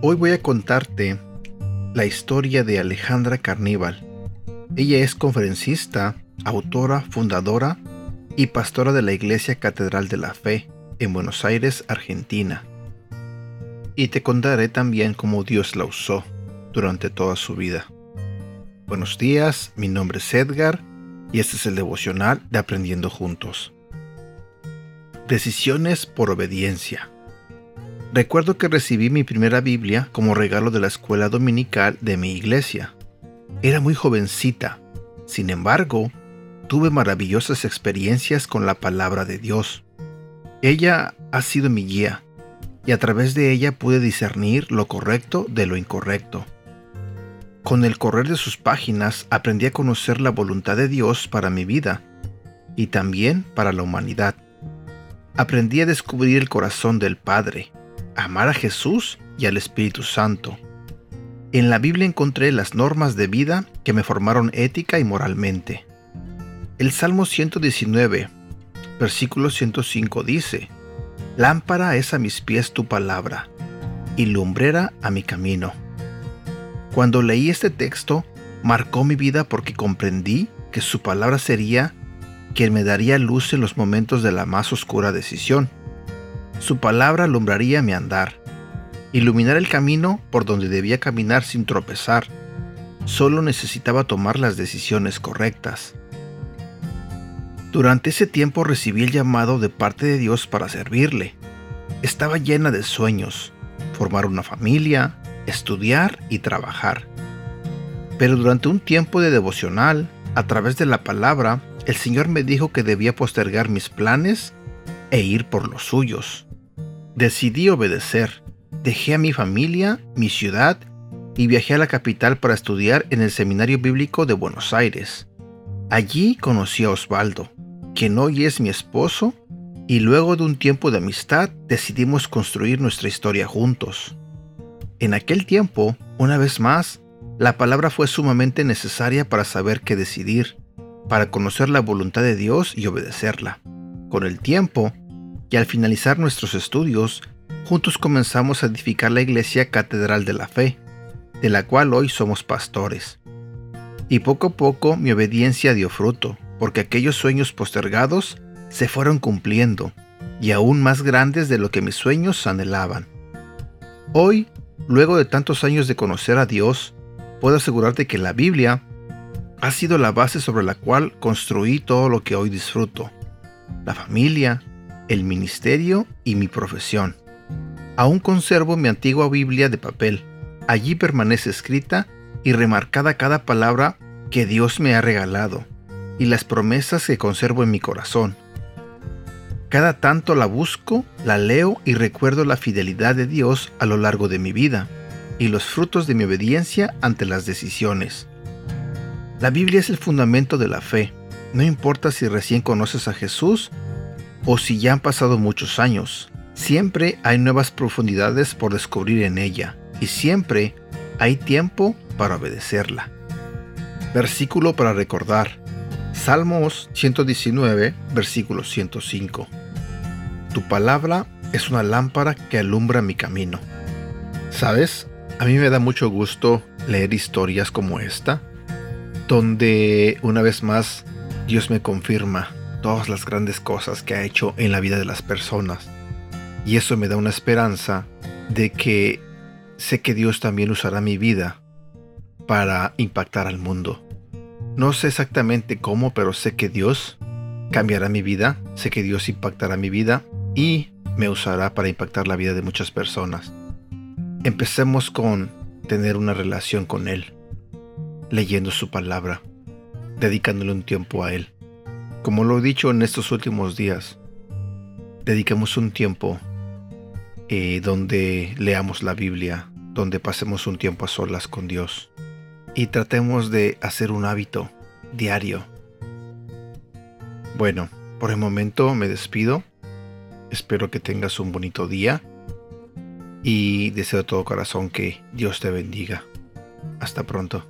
Hoy voy a contarte la historia de Alejandra Carníbal. Ella es conferencista, autora, fundadora y pastora de la Iglesia Catedral de la Fe en Buenos Aires, Argentina. Y te contaré también cómo Dios la usó durante toda su vida. Buenos días, mi nombre es Edgar y este es el devocional de Aprendiendo Juntos. Decisiones por obediencia. Recuerdo que recibí mi primera Biblia como regalo de la escuela dominical de mi iglesia. Era muy jovencita. Sin embargo, tuve maravillosas experiencias con la palabra de Dios. Ella ha sido mi guía y a través de ella pude discernir lo correcto de lo incorrecto. Con el correr de sus páginas aprendí a conocer la voluntad de Dios para mi vida y también para la humanidad. Aprendí a descubrir el corazón del Padre amar a Jesús y al Espíritu Santo. En la Biblia encontré las normas de vida que me formaron ética y moralmente. El Salmo 119, versículo 105 dice, Lámpara es a mis pies tu palabra, y lumbrera a mi camino. Cuando leí este texto, marcó mi vida porque comprendí que su palabra sería quien me daría luz en los momentos de la más oscura decisión. Su palabra alumbraría mi andar, iluminar el camino por donde debía caminar sin tropezar. Solo necesitaba tomar las decisiones correctas. Durante ese tiempo recibí el llamado de parte de Dios para servirle. Estaba llena de sueños, formar una familia, estudiar y trabajar. Pero durante un tiempo de devocional, a través de la palabra, el Señor me dijo que debía postergar mis planes e ir por los suyos. Decidí obedecer. Dejé a mi familia, mi ciudad y viajé a la capital para estudiar en el Seminario Bíblico de Buenos Aires. Allí conocí a Osvaldo, quien hoy es mi esposo, y luego de un tiempo de amistad decidimos construir nuestra historia juntos. En aquel tiempo, una vez más, la palabra fue sumamente necesaria para saber qué decidir, para conocer la voluntad de Dios y obedecerla. Con el tiempo, y al finalizar nuestros estudios, juntos comenzamos a edificar la iglesia Catedral de la Fe, de la cual hoy somos pastores. Y poco a poco mi obediencia dio fruto, porque aquellos sueños postergados se fueron cumpliendo, y aún más grandes de lo que mis sueños anhelaban. Hoy, luego de tantos años de conocer a Dios, puedo asegurarte que la Biblia ha sido la base sobre la cual construí todo lo que hoy disfruto. La familia, el ministerio y mi profesión. Aún conservo mi antigua Biblia de papel. Allí permanece escrita y remarcada cada palabra que Dios me ha regalado y las promesas que conservo en mi corazón. Cada tanto la busco, la leo y recuerdo la fidelidad de Dios a lo largo de mi vida y los frutos de mi obediencia ante las decisiones. La Biblia es el fundamento de la fe. No importa si recién conoces a Jesús o si ya han pasado muchos años. Siempre hay nuevas profundidades por descubrir en ella y siempre hay tiempo para obedecerla. Versículo para recordar. Salmos 119, versículo 105. Tu palabra es una lámpara que alumbra mi camino. ¿Sabes? A mí me da mucho gusto leer historias como esta, donde una vez más Dios me confirma todas las grandes cosas que ha hecho en la vida de las personas. Y eso me da una esperanza de que sé que Dios también usará mi vida para impactar al mundo. No sé exactamente cómo, pero sé que Dios cambiará mi vida, sé que Dios impactará mi vida y me usará para impactar la vida de muchas personas. Empecemos con tener una relación con Él, leyendo su palabra, dedicándole un tiempo a Él. Como lo he dicho en estos últimos días, dediquemos un tiempo eh, donde leamos la Biblia, donde pasemos un tiempo a solas con Dios y tratemos de hacer un hábito diario. Bueno, por el momento me despido. Espero que tengas un bonito día y deseo de todo corazón que Dios te bendiga. Hasta pronto.